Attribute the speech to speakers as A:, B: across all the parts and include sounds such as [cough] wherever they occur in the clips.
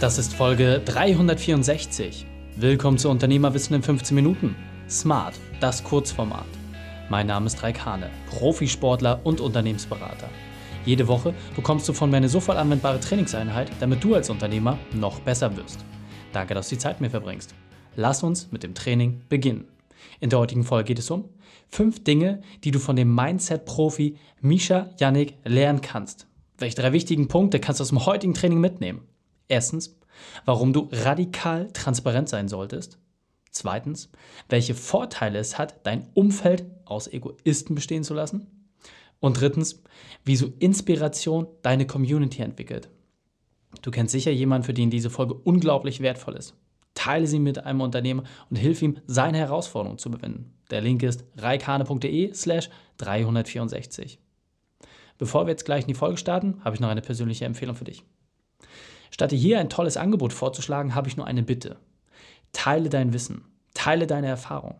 A: Das ist Folge 364. Willkommen zu Unternehmerwissen in 15 Minuten. Smart, das Kurzformat. Mein Name ist Raik Hane, Profisportler und Unternehmensberater. Jede Woche bekommst du von mir eine sofort anwendbare Trainingseinheit, damit du als Unternehmer noch besser wirst. Danke, dass du die Zeit mit mir verbringst. Lass uns mit dem Training beginnen. In der heutigen Folge geht es um fünf Dinge, die du von dem Mindset-Profi Misha Yannick lernen kannst. Welche drei wichtigen Punkte kannst du aus dem heutigen Training mitnehmen? Erstens, warum du radikal transparent sein solltest. Zweitens, welche Vorteile es hat, dein Umfeld aus Egoisten bestehen zu lassen. Und drittens, wieso Inspiration deine Community entwickelt. Du kennst sicher jemanden, für den diese Folge unglaublich wertvoll ist. Teile sie mit einem Unternehmer und hilf ihm, seine Herausforderung zu überwinden. Der Link ist reikane.de slash 364. Bevor wir jetzt gleich in die Folge starten, habe ich noch eine persönliche Empfehlung für dich. Statt dir hier ein tolles Angebot vorzuschlagen, habe ich nur eine Bitte. Teile dein Wissen. Teile deine Erfahrung.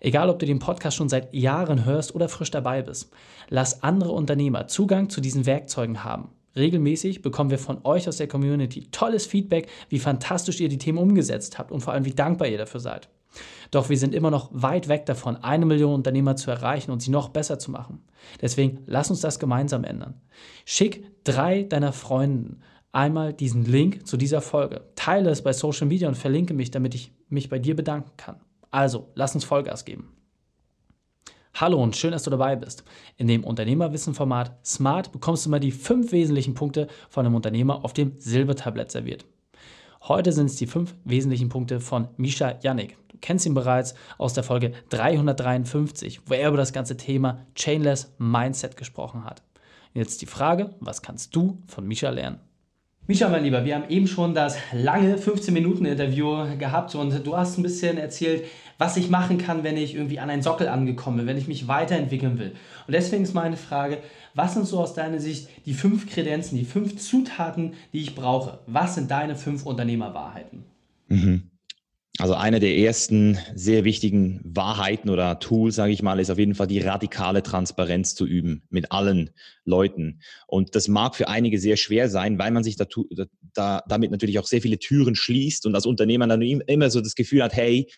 A: Egal, ob du den Podcast schon seit Jahren hörst oder frisch dabei bist. Lass andere Unternehmer Zugang zu diesen Werkzeugen haben. Regelmäßig bekommen wir von euch aus der Community tolles Feedback, wie fantastisch ihr die Themen umgesetzt habt und vor allem wie dankbar ihr dafür seid. Doch wir sind immer noch weit weg davon, eine Million Unternehmer zu erreichen und sie noch besser zu machen. Deswegen lass uns das gemeinsam ändern. Schick drei deiner Freunden einmal diesen Link zu dieser Folge. Teile es bei Social Media und verlinke mich, damit ich mich bei dir bedanken kann. Also, lass uns Vollgas geben. Hallo und schön, dass du dabei bist. In dem Unternehmerwissen-Format Smart bekommst du mal die fünf wesentlichen Punkte von einem Unternehmer auf dem Silbertablett serviert. Heute sind es die fünf wesentlichen Punkte von Misha Yannick. Du kennst ihn bereits aus der Folge 353, wo er über das ganze Thema Chainless Mindset gesprochen hat. Jetzt die Frage, was kannst du von Misha lernen? Misha, mein Lieber, wir haben eben schon das lange 15-Minuten-Interview gehabt und du hast ein bisschen erzählt, was ich machen kann, wenn ich irgendwie an einen Sockel angekommen bin, wenn ich mich weiterentwickeln will. Und deswegen ist meine Frage, was sind so aus deiner Sicht die fünf Kredenzen, die fünf Zutaten, die ich brauche? Was sind deine fünf Unternehmerwahrheiten?
B: Mhm. Also eine der ersten sehr wichtigen Wahrheiten oder Tools, sage ich mal, ist auf jeden Fall die radikale Transparenz zu üben mit allen Leuten. Und das mag für einige sehr schwer sein, weil man sich da, da, damit natürlich auch sehr viele Türen schließt und als Unternehmer dann immer so das Gefühl hat, hey,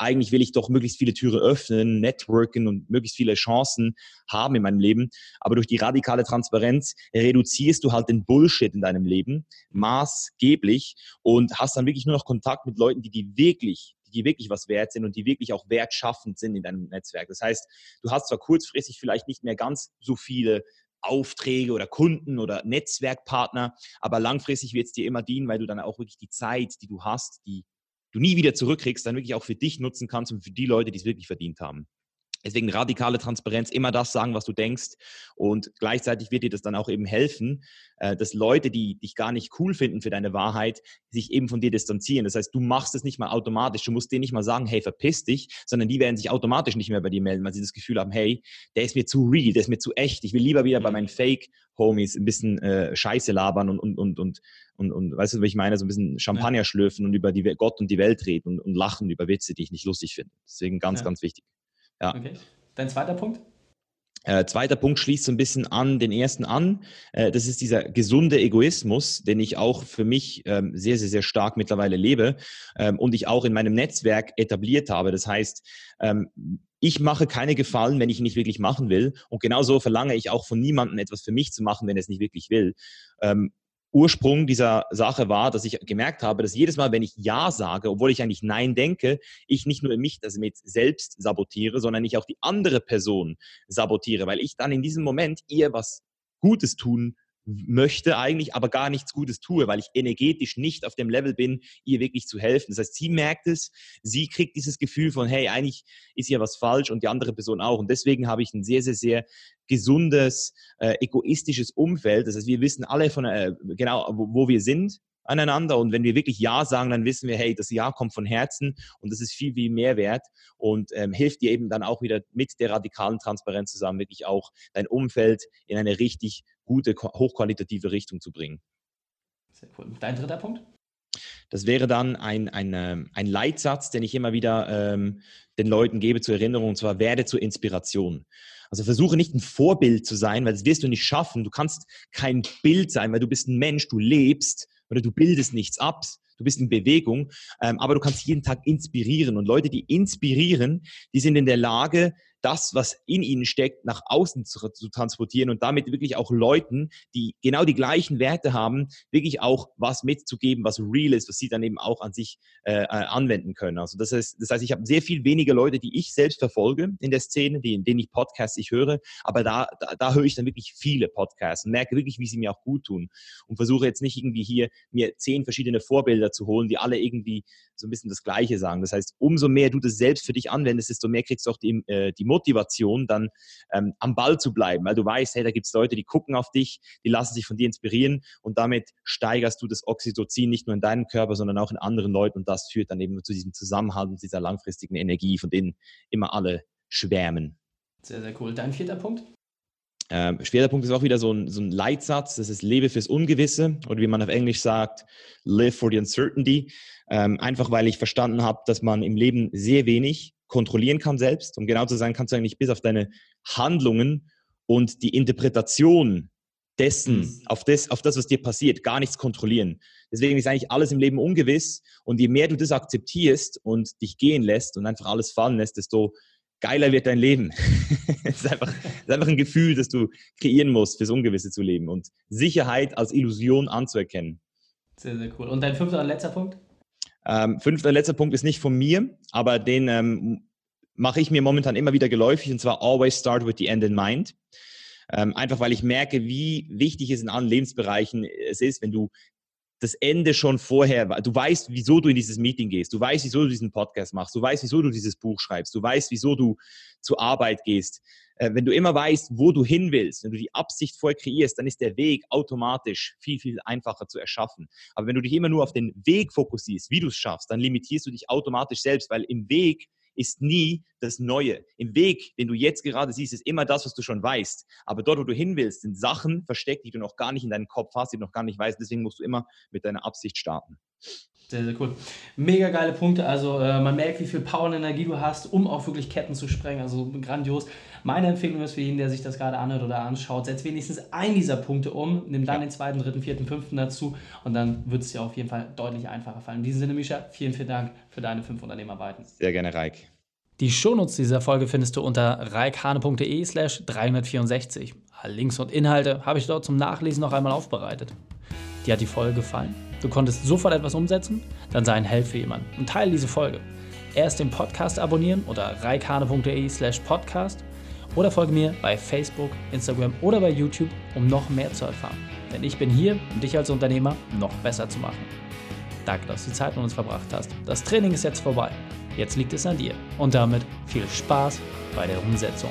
B: eigentlich will ich doch möglichst viele Türen öffnen, networken und möglichst viele Chancen haben in meinem Leben. Aber durch die radikale Transparenz reduzierst du halt den Bullshit in deinem Leben maßgeblich und hast dann wirklich nur noch Kontakt mit Leuten, die die wirklich die wirklich was wert sind und die wirklich auch wertschaffend sind in deinem Netzwerk. Das heißt, du hast zwar kurzfristig vielleicht nicht mehr ganz so viele Aufträge oder Kunden oder Netzwerkpartner, aber langfristig wird es dir immer dienen, weil du dann auch wirklich die Zeit, die du hast, die du nie wieder zurückkriegst, dann wirklich auch für dich nutzen kannst und für die Leute, die es wirklich verdient haben. Deswegen radikale Transparenz, immer das sagen, was du denkst. Und gleichzeitig wird dir das dann auch eben helfen, äh, dass Leute, die dich gar nicht cool finden für deine Wahrheit, sich eben von dir distanzieren. Das heißt, du machst es nicht mal automatisch. Du musst denen nicht mal sagen, hey, verpiss dich, sondern die werden sich automatisch nicht mehr bei dir melden, weil sie das Gefühl haben, hey, der ist mir zu real, der ist mir zu echt. Ich will lieber wieder bei meinen Fake-Homies ein bisschen äh, Scheiße labern und, und, und, und, und, und weißt du, was ich meine? So ein bisschen Champagner schlürfen und über die, Gott und die Welt reden und, und lachen über Witze, die ich nicht lustig finde. Deswegen ganz, ja. ganz wichtig.
A: Ja. Okay. Dein zweiter Punkt?
B: Äh, zweiter Punkt schließt so ein bisschen an den ersten an. Äh, das ist dieser gesunde Egoismus, den ich auch für mich ähm, sehr, sehr, sehr stark mittlerweile lebe ähm, und ich auch in meinem Netzwerk etabliert habe. Das heißt, ähm, ich mache keine Gefallen, wenn ich ihn nicht wirklich machen will. Und genauso verlange ich auch von niemandem etwas für mich zu machen, wenn er es nicht wirklich will. Ähm, Ursprung dieser Sache war, dass ich gemerkt habe, dass jedes Mal, wenn ich Ja sage, obwohl ich eigentlich Nein denke, ich nicht nur mich das mit selbst sabotiere, sondern ich auch die andere Person sabotiere, weil ich dann in diesem Moment ihr was Gutes tun möchte eigentlich, aber gar nichts Gutes tue, weil ich energetisch nicht auf dem Level bin, ihr wirklich zu helfen. Das heißt, sie merkt es, sie kriegt dieses Gefühl von, hey, eigentlich ist hier was falsch und die andere Person auch. Und deswegen habe ich ein sehr, sehr, sehr gesundes, äh, egoistisches Umfeld. Das heißt, wir wissen alle von, äh, genau, wo, wo wir sind aneinander. Und wenn wir wirklich Ja sagen, dann wissen wir, hey, das Ja kommt von Herzen und das ist viel, viel mehr wert und ähm, hilft dir eben dann auch wieder mit der radikalen Transparenz zusammen, wirklich auch dein Umfeld in eine richtig gute, hochqualitative Richtung zu bringen.
A: Sehr cool. Dein dritter Punkt?
B: Das wäre dann ein, ein, ein Leitsatz, den ich immer wieder ähm, den Leuten gebe zur Erinnerung, und zwar werde zur Inspiration. Also versuche nicht ein Vorbild zu sein, weil das wirst du nicht schaffen. Du kannst kein Bild sein, weil du bist ein Mensch, du lebst oder du bildest nichts ab. Du bist in Bewegung, ähm, aber du kannst jeden Tag inspirieren. Und Leute, die inspirieren, die sind in der Lage, das, was in ihnen steckt, nach außen zu, zu, transportieren und damit wirklich auch Leuten, die genau die gleichen Werte haben, wirklich auch was mitzugeben, was real ist, was sie dann eben auch an sich äh, äh anwenden können. Also das heißt, das heißt, ich habe sehr viel weniger Leute, die ich selbst verfolge in der Szene, die, in denen ich Podcasts ich höre, aber da, da, da höre ich dann wirklich viele Podcasts und merke wirklich, wie sie mir auch gut tun und versuche jetzt nicht irgendwie hier mir zehn verschiedene Vorbilder zu holen, die alle irgendwie so ein bisschen das Gleiche sagen. Das heißt, umso mehr du das selbst für dich anwendest, desto mehr kriegst du auch die, äh, die Motivation, dann ähm, am Ball zu bleiben, weil du weißt, hey, da gibt es Leute, die gucken auf dich, die lassen sich von dir inspirieren und damit steigerst du das Oxytocin nicht nur in deinem Körper, sondern auch in anderen Leuten und das führt dann eben zu diesem Zusammenhalt und dieser langfristigen Energie, von denen immer alle schwärmen.
A: Sehr, sehr cool. Dein vierter Punkt?
B: Ähm, schwerer Punkt ist auch wieder so ein, so ein Leitsatz, das ist lebe fürs Ungewisse oder wie man auf Englisch sagt, live for the uncertainty. Ähm, einfach weil ich verstanden habe, dass man im Leben sehr wenig kontrollieren kann selbst. Um genau zu sein, kannst du eigentlich bis auf deine Handlungen und die Interpretation dessen, mhm. auf, das, auf das, was dir passiert, gar nichts kontrollieren. Deswegen ist eigentlich alles im Leben ungewiss. Und je mehr du das akzeptierst und dich gehen lässt und einfach alles fallen lässt, desto geiler wird dein Leben. [laughs] es, ist einfach, es ist einfach ein Gefühl, das du kreieren musst, fürs Ungewisse zu leben und Sicherheit als Illusion anzuerkennen.
A: Sehr, sehr cool. Und dein fünfter und letzter Punkt?
B: Ähm, fünfter und letzter Punkt ist nicht von mir, aber den ähm, mache ich mir momentan immer wieder geläufig und zwar always start with the end in mind. Ähm, einfach weil ich merke, wie wichtig es in allen Lebensbereichen es ist, wenn du das Ende schon vorher, du weißt, wieso du in dieses Meeting gehst, du weißt, wieso du diesen Podcast machst, du weißt, wieso du dieses Buch schreibst, du weißt, wieso du zur Arbeit gehst. Äh, wenn du immer weißt, wo du hin willst, wenn du die Absicht vorher kreierst, dann ist der Weg automatisch viel, viel einfacher zu erschaffen. Aber wenn du dich immer nur auf den Weg fokussierst, wie du es schaffst, dann limitierst du dich automatisch selbst, weil im Weg ist nie das Neue. Im Weg, den du jetzt gerade siehst, ist immer das, was du schon weißt. Aber dort, wo du hin willst, sind Sachen versteckt, die du noch gar nicht in deinem Kopf hast, die du noch gar nicht weißt. Deswegen musst du immer mit deiner Absicht starten.
A: Sehr, sehr cool. Mega geile Punkte. Also äh, man merkt, wie viel Power und Energie du hast, um auch wirklich Ketten zu sprengen. Also grandios. Meine Empfehlung ist für jeden, der sich das gerade anhört oder anschaut, setz wenigstens einen dieser Punkte um, nimm dann ja. den zweiten, dritten, vierten, fünften dazu und dann wird es dir auf jeden Fall deutlich einfacher fallen. In diesem Sinne, Misha, vielen, vielen Dank für deine fünf Unternehmerarbeiten.
B: Sehr gerne, Reik.
A: Die Shownotes dieser Folge findest du unter reikhane.de slash 364. Alle Links und Inhalte habe ich dort zum Nachlesen noch einmal aufbereitet. Dir hat die Folge gefallen? Du konntest sofort etwas umsetzen? Dann sei ein Held für jemanden und teile diese Folge. Erst den Podcast abonnieren unter reikhane.de slash podcast oder folge mir bei Facebook, Instagram oder bei YouTube, um noch mehr zu erfahren. Denn ich bin hier, um dich als Unternehmer noch besser zu machen. Danke, dass du die Zeit mit uns verbracht hast. Das Training ist jetzt vorbei. Jetzt liegt es an dir. Und damit viel Spaß bei der Umsetzung.